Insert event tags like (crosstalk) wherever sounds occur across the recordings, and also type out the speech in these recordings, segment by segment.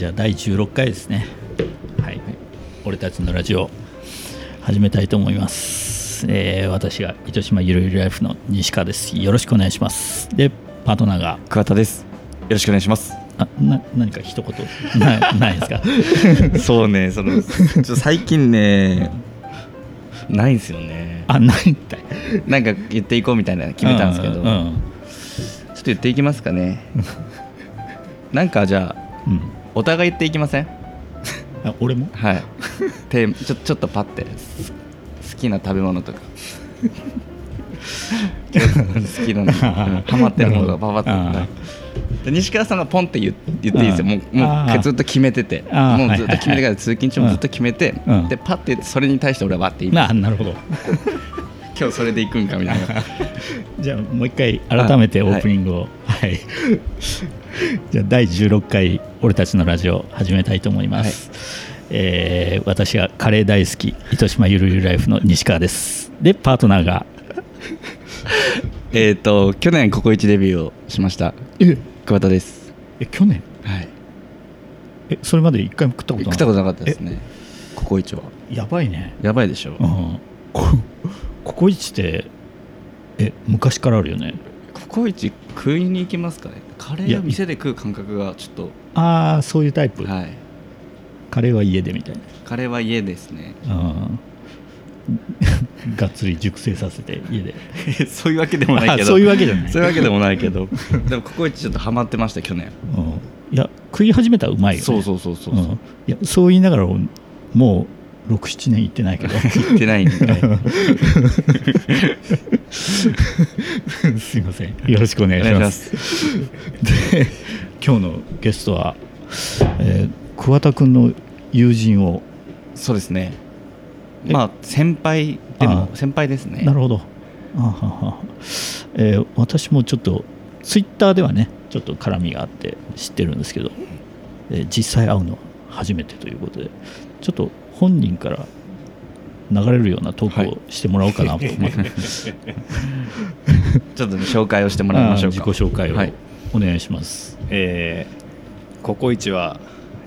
じゃあ第16回ですね。はい、俺たちのラジオ始めたいと思います、えー私が糸島ゆるゆるライフの西川です。よろしくお願いします。でパートナーが。桑田です。よろしくお願いします。あな何か一言？なないですか？(laughs) そうねそのちょ最近ねないんですよね。あないってなんか言っていこうみたいなの決めたんですけど、うんうん。ちょっと言っていきますかね。なんかじゃあうんお互い言っていきません？あ (laughs) 俺も？はい。テーマちょちょっとパッて。す好きな食べ物とか。好きなの。ハマってるものがパパッと西川さんがポンって言言っていいですよ。もうもうずっと決めてて。もうずっと決めてからはいはいはい通勤中もずっと決めて。うん。でパッて言ってそれに対して俺はバッて言いななるほど。(laughs) 今日それで行くんかみたいな。(laughs) じゃあもう一回改めてオープニングを。はい、じゃあ第16回俺たちのラジオ始めたいと思います、えー私がカレー大好き糸島ゆるゆるライフの西川です。でパートナーが。(laughs) えっと去年ココイチデビューをしました。え桑田です。え去年？はい。えそれまで一回も食ったことない食ったことなかったですね。ココイチは。やばいね。やばいでしょ。うん。こココイチってえ昔からあるよね？ココイチ食いに行きますかねカレーを店で食う感覚がちょっああそういうタイプ、とはい。カレーは家でみたいな。カレーは家ですね。うん (laughs) がっつり熟成させて家で。(laughs) そういうわけでもないけど。あそういうわけじゃない。そういうわけでもないけど。(laughs) でもココイチちょっとハマってました去年。うん。いや食い始めたらうまいよ、ね、そうそうそうそうう。ん。いやそう言いながらもう67年行ってないけど行ってないんかいすいませんよろしくお願いしますで今日のゲストは、えー桑田君の友人をそうですねまあ先輩でも先輩ですねなるほどあははえー私もちょっとツイッターではねちょっと絡みがあって知ってるんですけど、えー実際会うのは初めてということでちょっと本人から流れるようなトークをしてもらおうかなと思って、(laughs) ちょっとね紹介をしてもらいましょうか。自己紹介を。はい。お願いします、えー、ココイチは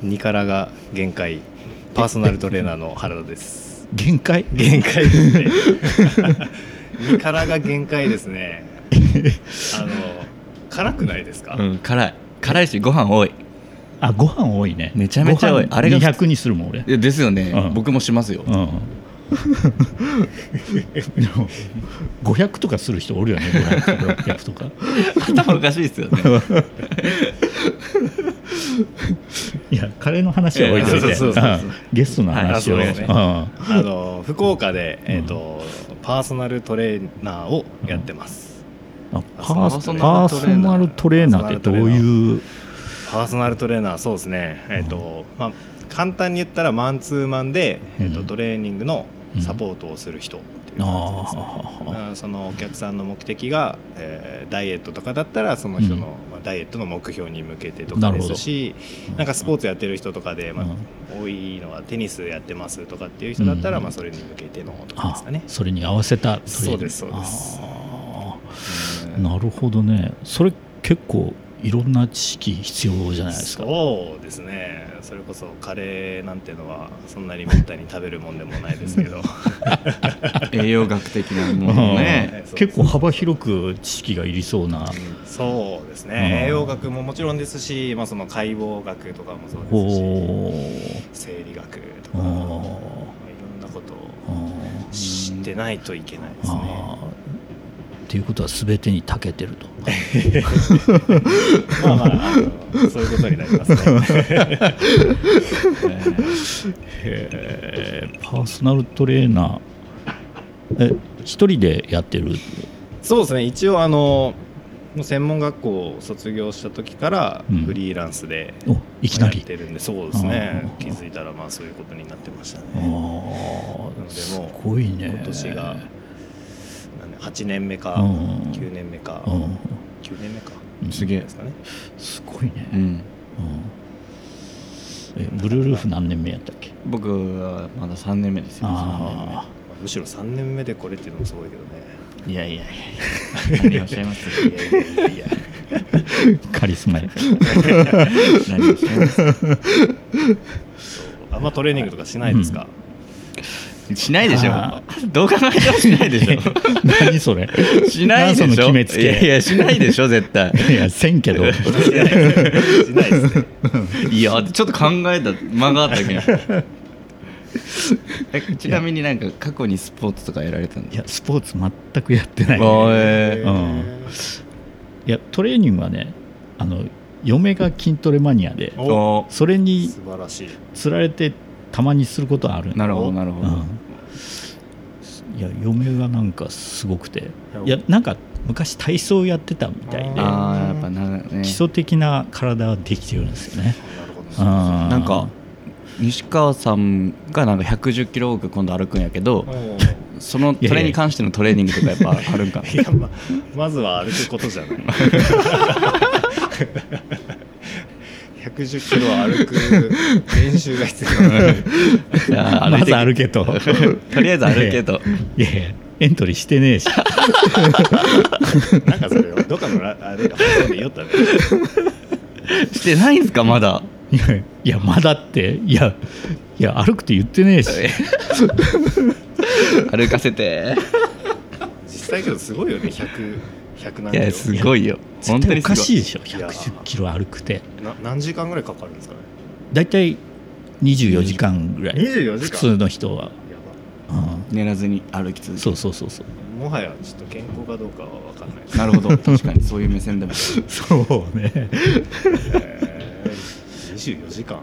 2辛が限界パーソナルトレーナーの原田です。限界？限界ですね。2辛が限界ですね。あの辛くないですか、うん辛い。辛いしご飯多いあご飯多いね。めちゃめちゃ多い。あれが200にするもん俺。いやですよね、うん。僕もしますよ、うん。でも500とかする人おるよね500とか600とか。頭おかしいですよね。(laughs) いやカレーの話は置いといて。ゲストの話を、はいね。うん。あの福岡で、えーとパーソナルトレーナーをやってます、あパーパーソパーソナルトレーナーってどういうパーソナルトレーナーそうですね。えっ、と、まあ簡単に言ったらマンツーマンで、えーとうんトレーニングのサポートをする人っていう感じですね、あー。うんそのお客さんの目的が、えーダイエットとかだったらその人の、うん。まあ、ダイエットの目標に向けてとかですしなんかスポーツやってる人とかで、まあうん。多いのはテニスやってますとかっていう人だったら、うん。まあ、それに向けてのとかですかね。あ。それに合わせたそうですそうです。なるほどね。それ結構いろんな知識必要じゃないですか。そうですね。それこそカレーなんてのはそんなにめったに食べるもんでもないですけど。(laughs) 栄養学的なものをねうん。結構幅広く知識がいりそうな。そうですうん。ね栄養学ももちろんですし、まあ、その解剖学とかもそうおですしー生理学とか、まあいろんなことを知ってないといけないですね。っていうことは全てに長けてると。(laughs) まあまあそういうことになりますね。(laughs) へー。パーソナルトレーナー。え一人でやってる？そうですね。一応あのもう専門学校を卒業した時からうん。フリーランスでおいきなやりってるんで、そうですね。気づいたらまあそういうことになってましたあね。ーすもごいね。今年が8年目かうん。9年目かうん。9年目か。すげえ。ですかね。すごいね、うん。うん。えブルールーフ何年目やったっけ？僕はまだ3年目ですよ。あむしろ3年目でこれっていうのもすごいけどね。いやいやいや。何をおっしゃいます？いやいやいや。カリスマや。何をしてますあんまトレーニングとかしないですか、しないでしょ。あどう考えてもしないでしょ。(laughs) 何それ。しないでしょ。何その決めつけ。いやいやしないでしょ絶対。(laughs) いやせんけど。しないです。しないです。ねいやちょっと考えた間があったけどえちなみになんか過去にスポーツとかやられたんいですやスポーツ全くやってない。あえー。うん。いやトレーニングはねあの嫁が筋トレマニアでそれに素晴らしい。つられてたまにすることはある。なるほどなるほど、うんいや嫁がなんかすごくて。おい。やなんか昔体操やってたみたいでああやっぱなね。基礎的な体はできてるんですよね。なるほどななんか西川さんがなんか110キロ多く今度歩くんやけどおそのそれに関してのトレーニングとかやっぱあるんかな。(laughs) いやままずは歩くことじゃない (laughs) 110キロ歩く練習が必要。じゃあまず歩けと。(laughs) とりあえず歩けと。いやいやエントリーしてねえし。なんかそれどっかのラあれ放送で言おったね。してないんすかまだ？いやいやまだって。いやいや歩くって言ってねえし。歩かせて。実際けどすごいよね100 100何キロ。いやすごいよ。本当におかしいすでしょ。いや110キロ歩くて。な何時間ぐらいかかるんですかね？だいたい24時間ぐらい。24時間？普通の人は、寝らずに歩き続ける。そうそうそうそう。ばもはやちょっと健康かどうかは分かんないなるほど。(laughs) 確かにそういう目線でも。そうね。へー。24時間。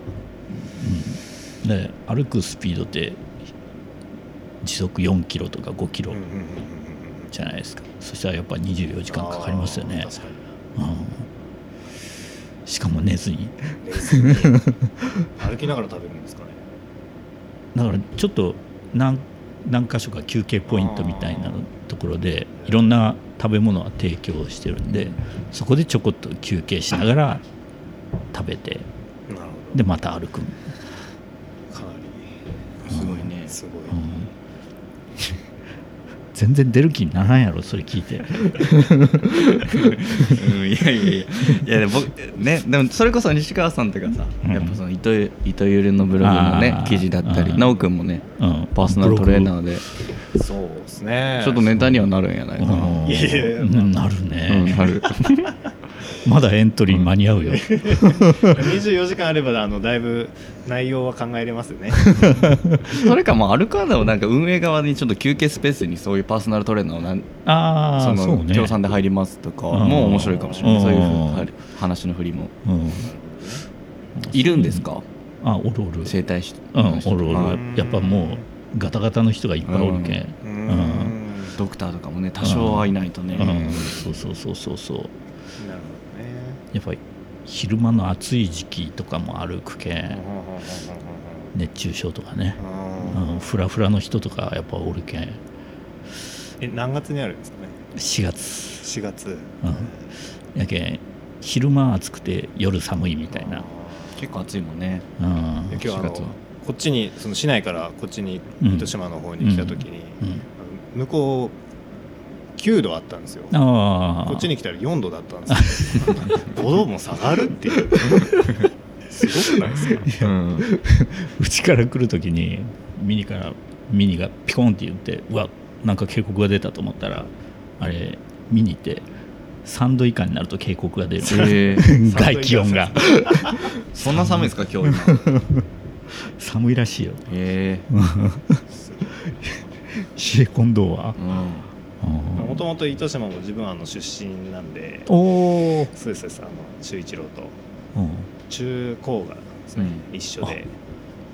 で歩くスピードって時速4キロとか5キロうんうんうんうんうんじゃないですか、そしたらやっぱ24時間かかりますよね。あー、確かに。うん、しかも寝ずに。歩きながら食べるんですかね。だからちょっと何何箇所か休憩ポイントみたいなところでいろんな食べ物は提供してるんでそこでちょこっと休憩しながら食べてでまた歩く、どかなり。すごいね。すごい、うん全然出る気にならんやろそれ聞いて。うんいやいやいや。いやでも僕ねでもそれこそ西川さんとかさ、うん。やっぱその糸ゆ糸ゆるのブログのね記事だったりうん。奈くんもねうん。パーソナルトレーナーでそうですね。ちょっとネタにはなるんやないかな、うん。いやいやなるうんね、なる (laughs) まだエントリー間に合うよ、24時間あればあのだいぶ内容は考えれますよね。(laughs) それかもうアルカーダをなんか運営側にちょっと休憩スペースにそういうパーソナルトレーナーをなんあそのあそうね。協賛で入りますとかうん。もう面白いかもしれない。そういう話の振りも。うん、いるんですか？あおるおる。整体師うんおるおある。やっぱもうガタガタの人がいっぱいおるけん、ううん。ん。ドクターとかもね多少はいないとね、うん。そうそうそうそうそうやっぱり昼間の暑い時期とかも歩くけん熱中症とかね、うん。うん、フラフラの人とかやっぱおるけん。え何月にあるんですかね？4月、4月。うん、やけん昼間暑くて夜寒いみたいな、結構暑いもんね。うん。今日あの4月は。こっちにその市内からこっちにうん。糸島の方に来た時に、うん、あの向こう9度あったんですよ。ああこっちに来たら4度だったんですよ。5度も下がるっていう。すごくないですか？うん。うちから来る時にミニからミニがピコンって言ってうわなんか警告が出たと思ったらあれミニって3度以下になると警告が出る、えー。(laughs) 外気温が。(laughs) そんな寒いですか (laughs) 今日今？寒いらしいよ。え冷え込んどうは？ーうんもともと糸島も自分あの出身なんでおお、そうですそうですあの周一郎とうん、中高がですね、うん。一緒で。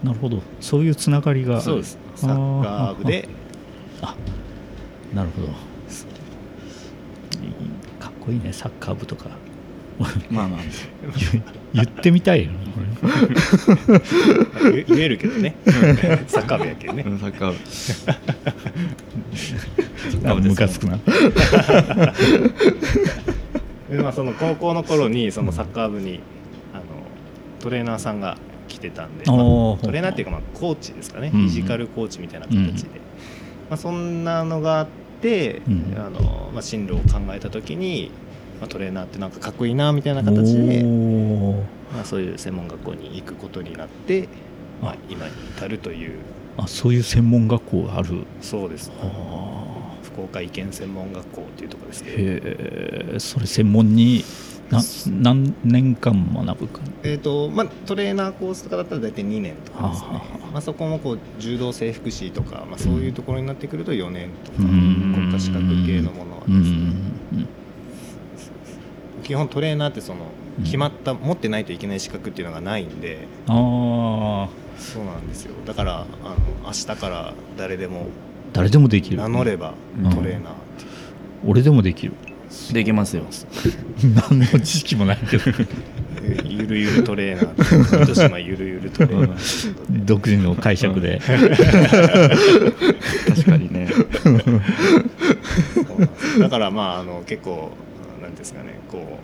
なるほど。そういうつながりが。そうです。サッカー部で。なるほどかっこいいねサッカー部とかまあまあ言言ってみたいよ。言言えるけどね。サッカー部やけどね。うんサッカー部あムカつくな。(laughs) でまあ、その高校の頃にそのサッカー部にあのトレーナーさんが来てたんで、まあトレーナーっていうかまあコーチですかね、うんフィジカルコーチみたいな形で、うんまあ、そんなのがあって、うん。あのまあ、進路を考えた時にまあ、トレーナーってなんかかっこいいなみたいな形で、まあ、そういう専門学校に行くことになって、まあ、今に至るという。あそういう専門学校がある。そうです。あ福岡医研専門学校っていうところですけど、ーへえそれ専門にな何年間学ぶかえーとまあ、トレーナーコースとかだったら大体2年とかですね。まあ、そこもこう柔道整復師とか、まあ、そういうところになってくると4年とか、うん。国家資格系のものはうですね、ん基本トレーナーってそのうん決まった、持ってないといけない資格っていうのがないんで。ああそうなんですよ。だからあの明日から誰でも誰でもできる。名乗ればうん。トレーナーって俺でもできる。できますよ。(laughs) 何の知識もないけど。え (laughs) ーゆるゆるトレーナー糸島ゆるゆるトレーナー独自の解釈で、(laughs) 確かにね。だからまああの結構ですかね。こ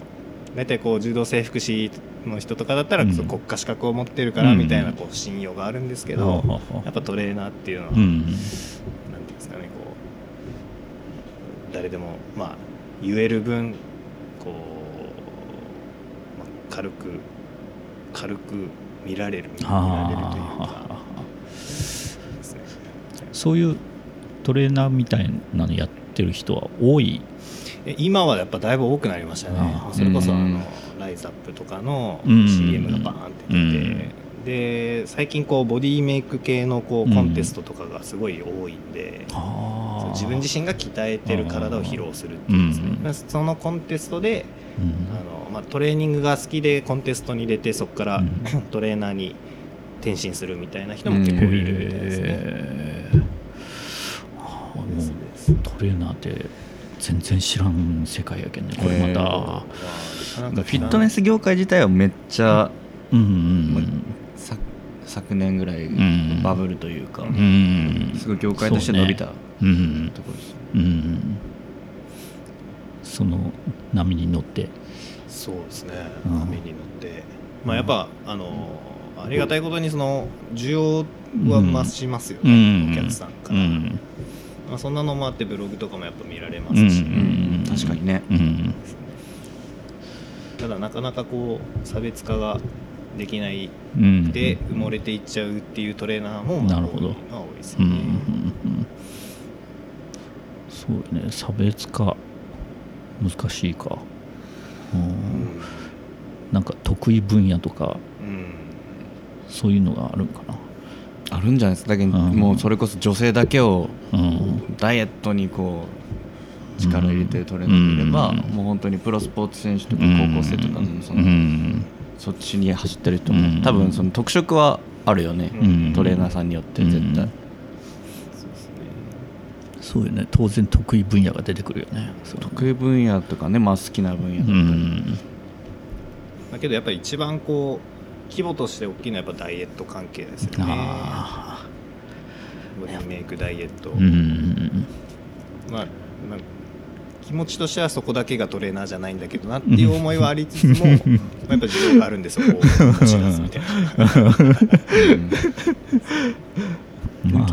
う大体こう柔道整復師の人とかだったら、うん。国家資格を持ってるからうん。みたいなこう信用があるんですけど、はあはあはあやっぱトレーナーっていうのは、うん。なんていうんですかねこう誰でもまあ言える分こう、まあ、軽く軽く見られる見られるというかね。そういうトレーナーみたいなのやってる人は多いえ今はやっぱだいぶ多くなりましたね。それこそあうん。のライズアップとかのうん。CM がバーンって出て、で最近こうボディメイク系のこうコンテストとかがすごい多いんで、そう自分自身が鍛えてる体を披露するっていうんですね、うんそのコンテストでうん。あの、まあ、トレーニングが好きでコンテストに出てそこから、うん。(laughs) トレーナーに転身するみたいな人も結構いるみたいですね。トレーナーって全然知らん世界やけんね。これまへたなんかフィットネス業界自体はめっちゃうんうんさ昨年ぐらいんバブルというか、うんうんすごい業界として伸びたところです、うんその波に乗って。そうですね、うん。波に乗って、まあ、やっぱ、あのありがたいことにその需要は増しますようね、んお客さんから、うんまあ、そんなのもあってブログとかもやっぱ見られまうんすし、うん確かにね。うんただなかなかこう差別化ができないうんで埋もれていっちゃうっていうトレーナーもまあなるほど。多いのは多いですうんうんよね、うん。そうね。差別化難しいか、うん。なんか得意分野とかうん。そういうのがあるんかなあるんじゃないですか。だけど、うん。もうそれこそ女性だけをうん。ダイエットにこう力を入れてるトレーナーがいれば、うん。もう本当にプロスポーツ選手とかうん。高校生とかのその、うん。そっちに走ってる人も、うん。多分その特色はあるよね、うん。トレーナーさんによって絶対、うん。そうですねそうよね。当然得意分野が出てくるよね。得意分野とかね、まあ、好きな分野だうったり、ん。だけどやっぱり一番こう規模として大きいのはやっぱダイエット関係ですよね。あボディメイクダイエット、あうんまあ、まあ気持ちとしてはそこだけがトレーナーじゃないんだけどなっていう思いはありつつも、まあやっぱ需要があるんでそこを持ち出すみた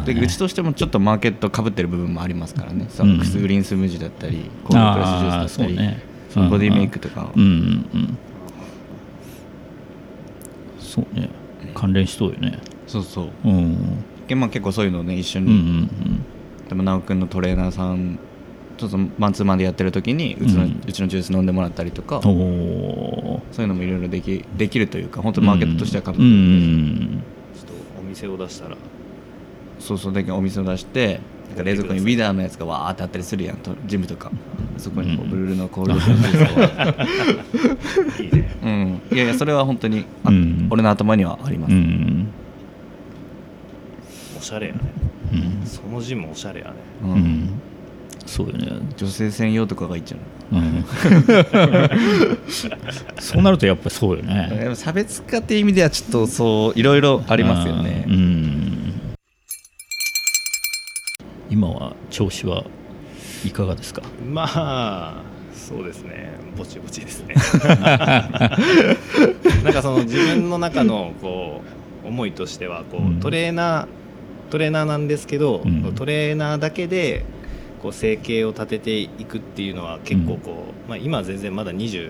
いでうちとしてもちょっとマーケットかぶってる部分もありますからね、そうんのクスグリーンスムージーだったりコールドプレスジュースだったり、ねボディメイクとか、うんうんうんそうね。関連しそうよね。そうそう。うん。でまあ結構そういうのをね一緒うんうに、ん。でも直くんのトレーナーさんちょっとマンツーマンでやってる時にうちの,、ううんちのジュース飲んでもらったりとか、そういうのもいろいろできできるというか本当にマーケットとしてはかぶっうんてるうんん。ちょっとお店を出したら。そうそうだけどお店を出してなんか冷蔵庫にウィダーのやつがわーってあったりするやんとジムとか。そこにこううん。ブルールのコールドいいねうん、いやいやそれは本当に、あうん。俺の頭にはあります、うん。おしゃれやね。うん。そのジムおしゃれやね。うん。うん。そうよね。女性専用とかがいいんじゃない？うん。(laughs) そうなるとやっぱりそうよでねも差別化っていう意味ではちょっとそういろいろありますよね。うんうん今は調子はいかがですか？まあそうですね。ぼちぼちですね。(laughs) なんかその自分の中のこう思いとしてはこう、うん。トレーナートレーナーなんですけど、うん。トレーナーだけでこう生計を立てていくっていうのは結構こう、まあ、今は全然まだ20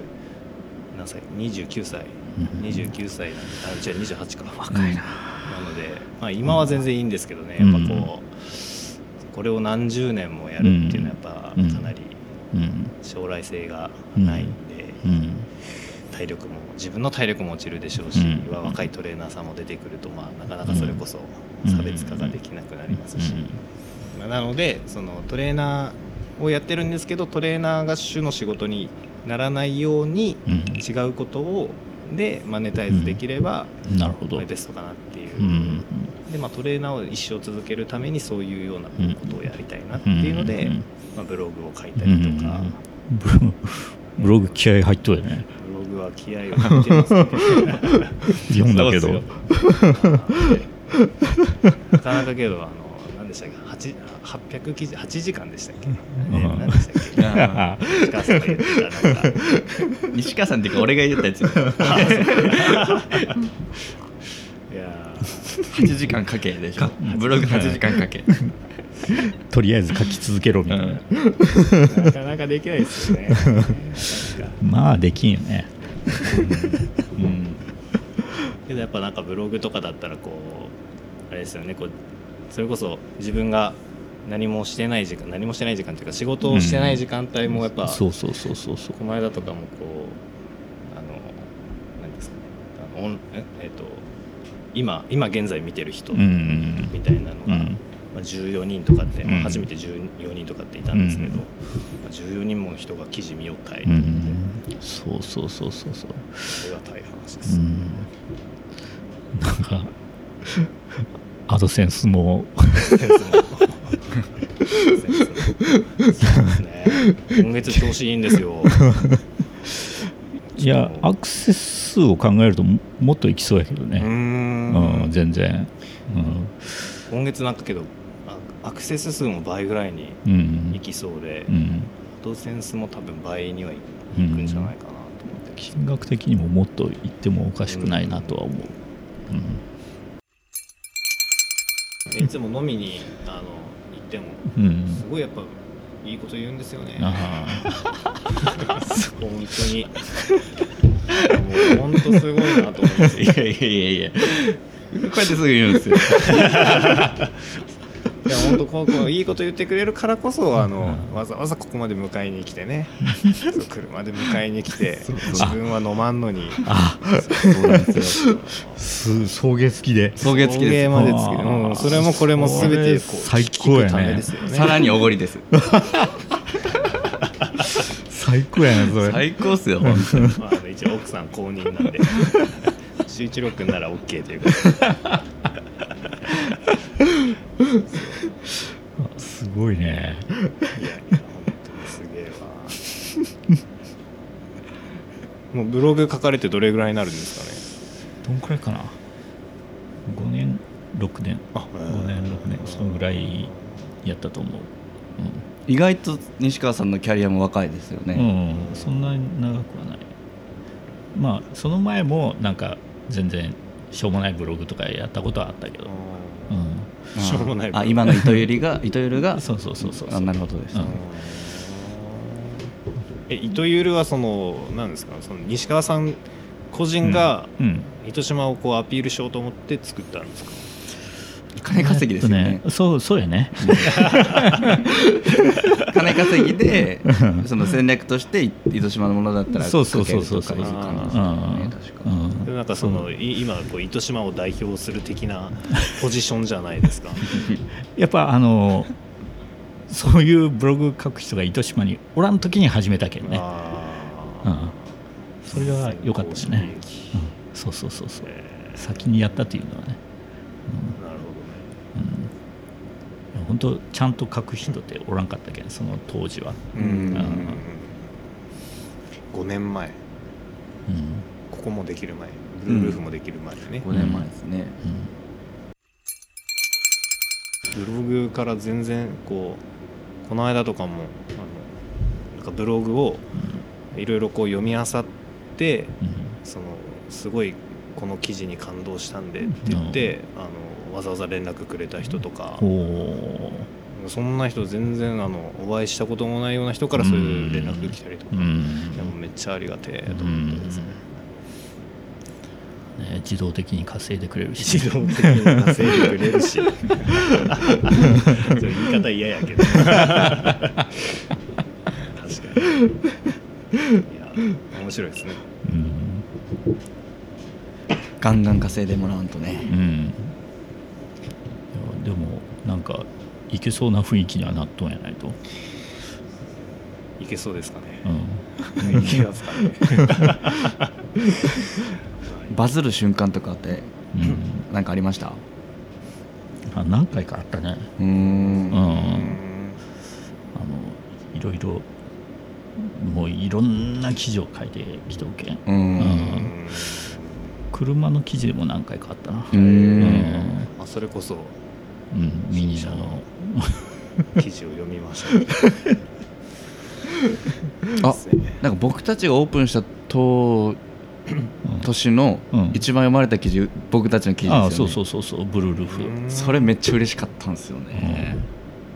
何歳？29歳。うん。29歳なんであ違う28か。若いななので、まあ、今は全然いいんですけどね、やっぱこうこれを何十年もやるっていうのはやっぱうんかなりうん。将来性がないんで、うん。体力も自分の体力も落ちるでしょうし、若いトレーナーさんも出てくると、まあ、なかなかそれこそ差別化ができなくなりますし、まあなのでそのトレーナーをやってるんですけどトレーナーが主の仕事にならないようにうん。違うことをでマネタイズできれば、うん。なるほど。ベストかなっていう、うんでまあ、トレーナーを一生続けるためにそういうようなことをやりたいなっていうので、うんまあ、ブログを書いたうんりとか、ブロブログ気合入っとるよね。ブログは気合を入ってますね。読んだけど。なかなかけどあの何でしたっけ？8 800記事8時間でしたっけ、ねうん。何でしたっけ？あ石川さんが言ってたなんか。西川さんっていうか俺が言ったやつ (laughs) 8時間かけでしょ。ブログ8時間かけ。(laughs) とりあえず書き続けろみたいな、うん。ーなかなかできないですよね。(laughs) まあできんよね。うん。けどやっぱなんかブログとかだったらこうあれですよね。こうそれこそ自分が何もしてない時間何もしてない時間というか仕事をしてない時間帯もやっぱ、そうそうそうそうそう。この間とかもこうあの何ですかね。あのオンええっと今今現在見てる人みたいなのが、うん。まあ、14人とかって、まあうん。初めて14人とかっていたんですけど、うんまあ、14人もの人が記事見よったい、うんうんそうそうそうそうそう。ありがたい話でうす、ん。なんかアドセンスも。今月調子いいんですよ。いやアクセス数を考えるとももっといきそうやけどね。うんん全然今月なんかけどあアクセス数も倍ぐらいにうん。うんいきそうで、うん。アドセンスも多分倍にはいくんじゃないかなと思って、金額的にももっといってもおかしくないなとは思う、いつも飲みにあの行ってもうん。うんすごいやっぱいいこと言うんですよね。あ本当に。もう本当すごいなと思います。いやいやいやいや。こうやってすぐ言うんですよ。(laughs) いや本当こうこういいこと言ってくれるからこそあの、わざわざここまで迎えに来てね。(laughs) そう車で迎えに来て自分は飲まんのに。あそうなんですよ。す送迎付きで。送迎付きです。送迎までつけあー。うんそれもこれも全てこう最高やね。ね。さらにおごりです。(laughs) 最高やなそれ。最高っすよ本当に。まあ、一応奥さん公認なんで周一郎君なら OK ということで。すごいね。いやにすげえわ。もうブログ書かれてどれぐらいになるんですどんくらいかな？5年6年。かね5年6年。そのぐらいやったと思う。意外と西川さんのキャリアも若いですようん、ね、うん、そんなに長くはない。まあその前もなんか全然しょうもないブログとかやったことはあったけど、うあしょうもないあ今の糸ゆりが (laughs) 糸ゆるが？ん、そうそうそうそう。あなるほどです、うん。え糸ゆるはその何ですか？その西川さん個人がうん。糸島をこうアピールしようと思って作ったんですか、金稼ぎですよね。えっとそうそうやね。(laughs) 金稼ぎでその戦略として糸島のものだったらそうそうそうそう。そうかけるとかいう感じですうよね。ん。確かうん。でなんかそのい今こう糸島を代表する的なポジションじゃないですか。(laughs) やっぱあのそういうブログ書く人が糸島におらん時に始めたけんね、うん、それが良かったですね、うん、そうそうそうそう。え先にやったっていうのはね、ーなるうん、本当ちゃんと書く人っておらんかったけ？んその当時は、うん。5年前。うん。ここもできる前。ブルールーフもできる前ね、5年前ですね、ブログから全然こうこの間とかもあのなんかブログをいろいろこう読み漁ってうん。うんそのすごいこの記事に感動したんでって言って、あのわざわざ連絡くれた人とか。そんな人全然あのお会いしたこともないような人からそういう連絡来たりとか、うん。でもめっちゃありがてえと思ってですね、ね、自動的に稼いでくれるし。自動的に稼いでくれるし。(laughs) 言い方嫌やけど。確かに。いや面白いですね。うん。ガンガン稼いでもらわんとね。うんでもなんかいけそうな雰囲気にはなっとんやないと、いけそうですかね。うん、いけますかねバズる瞬間とかってうん。なんかありました？あ何回かあったね。うーうん。んあうんのいろいろもういろんな記事を書いてきとけん。うん。うん。うん車の記事でも何回かあったな。ううん。んまあ、それこそうんミニナの。記事を読みました、ね、あなんか僕たちがオープンしたと年のうん。一番読まれた記事僕たちの記事ですよね。ああそうそうそうそうブルールーフ、うんそれめっちゃ嬉しかったんですよね。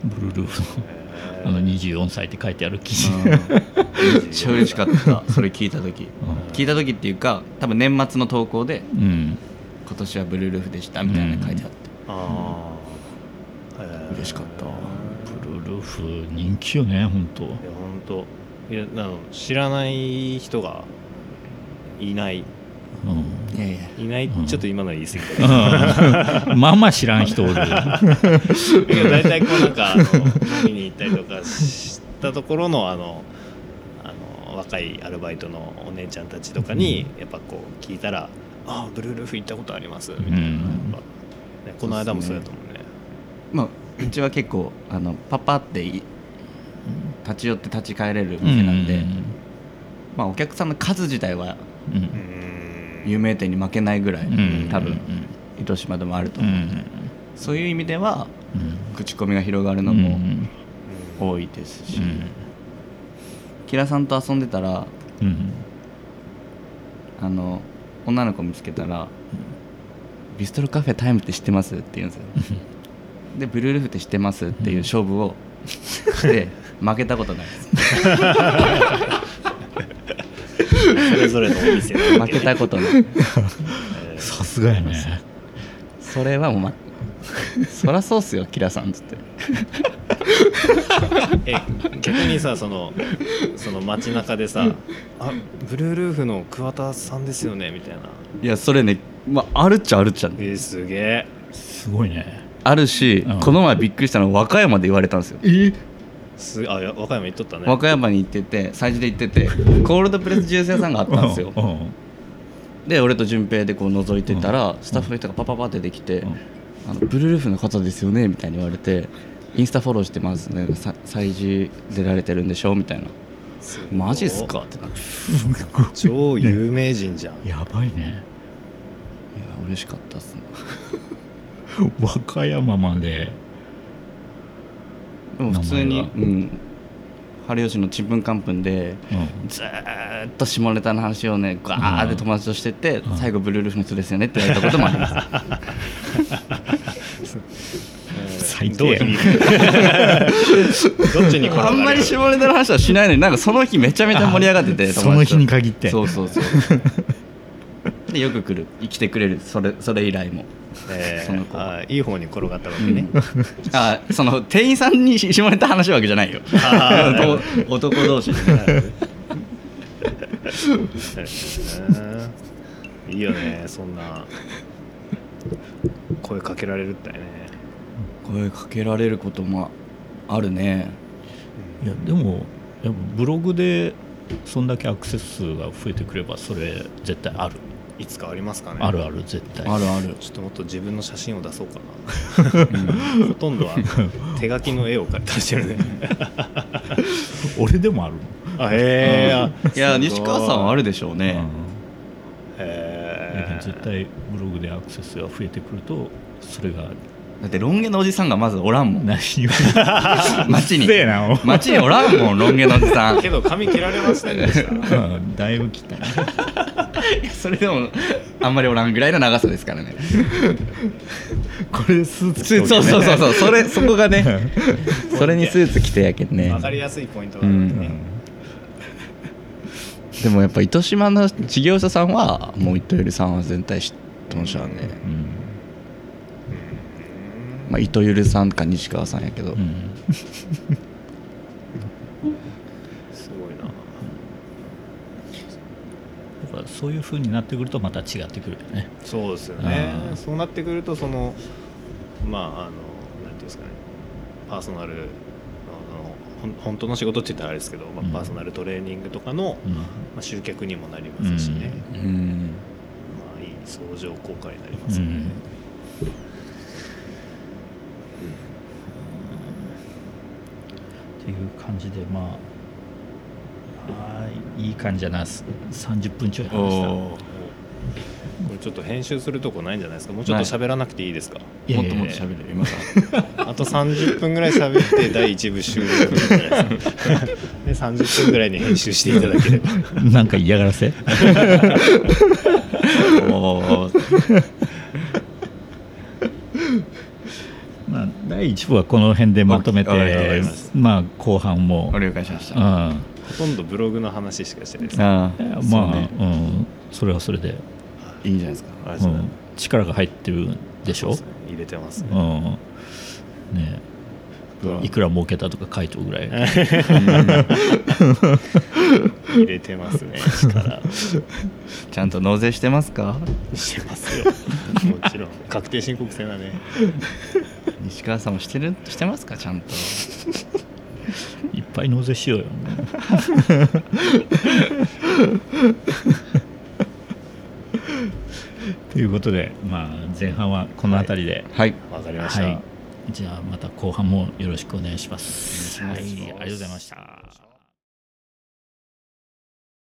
ブルールーフのあの24歳って書いてある記事、うん。めっちゃ嬉しかった。それ聞いた時。聞いた時っていうか多分年末の投稿でうん。今年はブルールーフでしたみたいなの書いてあって。ああ、嬉しかった。ブルールーフ人気よね本当。いや本当。いやあの知らない人がいない。うん。いやいや。いない、うん。ちょっと今のは言い過ぎ。たけどうん。(laughs) まあまあ知らん人おる。いや大体こうなんかあの飲みに行ったりとかしたところのあのあの若いアルバイトのお姉ちゃんたちとかにやっぱこう聞いたら「あブルールーフ行ったことあります」みたいな、うんやっぱね、この間もそうやったもんね。まあうちは結構あのパパってい立ち寄って立ち帰れる店なんで、まあ、お客さんの数自体は有名店に負けないぐらい、うん多分糸島でもあるとう。ん思う、そういう意味ではうん。口コミが広がるのうもん多いですし、うん。キラさんと遊んでたらうんあの女の子見つけたら「ビストロカフェタイムって知ってます?」って言うんですよ (laughs) で「ブルールーフって知ってます?」っていう勝負をして負けたことないです。(laughs) それぞれのお店で負けたことない。えー。さすがやね。それはもう、ま、そらそうっすよキラさんっつって。(laughs) え逆にさそのその街中でさ「あブルールーフの桑田さんですよね」みたいな。いやそれね、まあ、あるっちゃあるっちゃね。えー、すげえ。すごいねあるし、うん。この前びっくりしたのは和歌山で言われたんですよ。え？すあ和歌山行っとったね。和歌山に行ってて催事で行っててコールドプレスジュース屋さんがあったんですよ。うん。うん。で俺と順平でこう覗いてたら、スタッフの人がパパパって出てきて、うん。あのブルールーフの方ですよねみたいに言われてインスタフォローしてますねさ催事出られてるんでしょみたいな。マジっすか？ってなって超有名人じゃん、やばいね。いや嬉しかったっすね (laughs) 和歌山まで。でも普通にうん。春吉のちんぷんかんぷんでうん。ずーっと下ネタの話をねガーって友達としてて、うん。最後ブルールーフの人ですよねって言われたこともあります。(laughs) 最低どう響く (laughs) どっちにあんまり下ネタの話はしないのになんかその日めちゃめちゃ盛り上がっててその日に限って。そうそうそう。でよく来る。生きてくれる。それそれ以来も、えーその子あいい方に転がったわけね、(laughs) あその店員さんに下ネタ話すわけじゃないよ。男 (laughs) 男同士 (laughs) いいよねそんな。声かけられるってね。声かけられることもあるね。いやでもやっぱブログでそんだけアクセス数が増えてくればそれ絶対あるいつかありますかね。あるある絶対。あるある。ちょっともっと自分の写真を出そうかな。ほとんどは (laughs) 手書きの絵を描いてしてるね。俺でもある。あへえあいや西川さんはあるでしょううん。ね、へえ絶対ブログでアクセスが増えてくるとそれが。だってロン毛のおじさんがまずおらんもん。何言う街に。街におらんもんロン毛のおじさん。けど髪切られましたね。(laughs) うんだいぶ切ったねいやそれでもあんまりおらんぐらいの長さですからね。(laughs) これでスーツそうそうそうそうそう。それそこがね。(laughs) それにスーツ着てやけんね。分かりやすいポイントがあるん。でね、でもやっぱ糸島の事業者さんはもう糸ゆりさんは全体知ってましたね、うん。まあ、糸ゆりさんか西川さんやけど、うんすごいなそういう風になってくるとまた違ってくるよね。そうですよね。そうなってくるとそのまああのなんていうんですかね。パーソナルあの本当の仕事って言ったらあれですけど、まあうん。パーソナルトレーニングとかの、うん。まあ、集客にもなりますしね、うん。まあ、いい相乗効果になりますよね、うん。っていう感じでまああーいい感じじゃな30分ちょい話した。これちょっと編集するとこないんじゃないですか？もうちょっと喋らなくていいですか？いやいやもっともっと喋れる今からあと30分ぐらい喋って第1部終了じゃないですか。(laughs) で30分ぐらいに編集していただければ。なんか嫌がらせ？(laughs) まあ第1部はこの辺でまとめてまあ後半も。お了解しました、うん。あほとんどブログの話しかしてないです。あまあ、そうね。うん、それはそれで、いいんじゃないですか。ううん、力が入ってるでしょ？ね。入れてますね。うん。ね。いくら儲けたとか書いておくぐらい。(laughs) 入れてますね力。(laughs) ちゃんと納税してますか？してますよ。もちろん。確定申告制だね。(laughs) 西川さんもしてる？してますか？ちゃんとぱい納税しようよ。ということで、まあ、前半はこの辺りで、はい。わかりました、はい、じゃあまた後半もよろしくお願いします。お願いします。はい、ありがとうございました。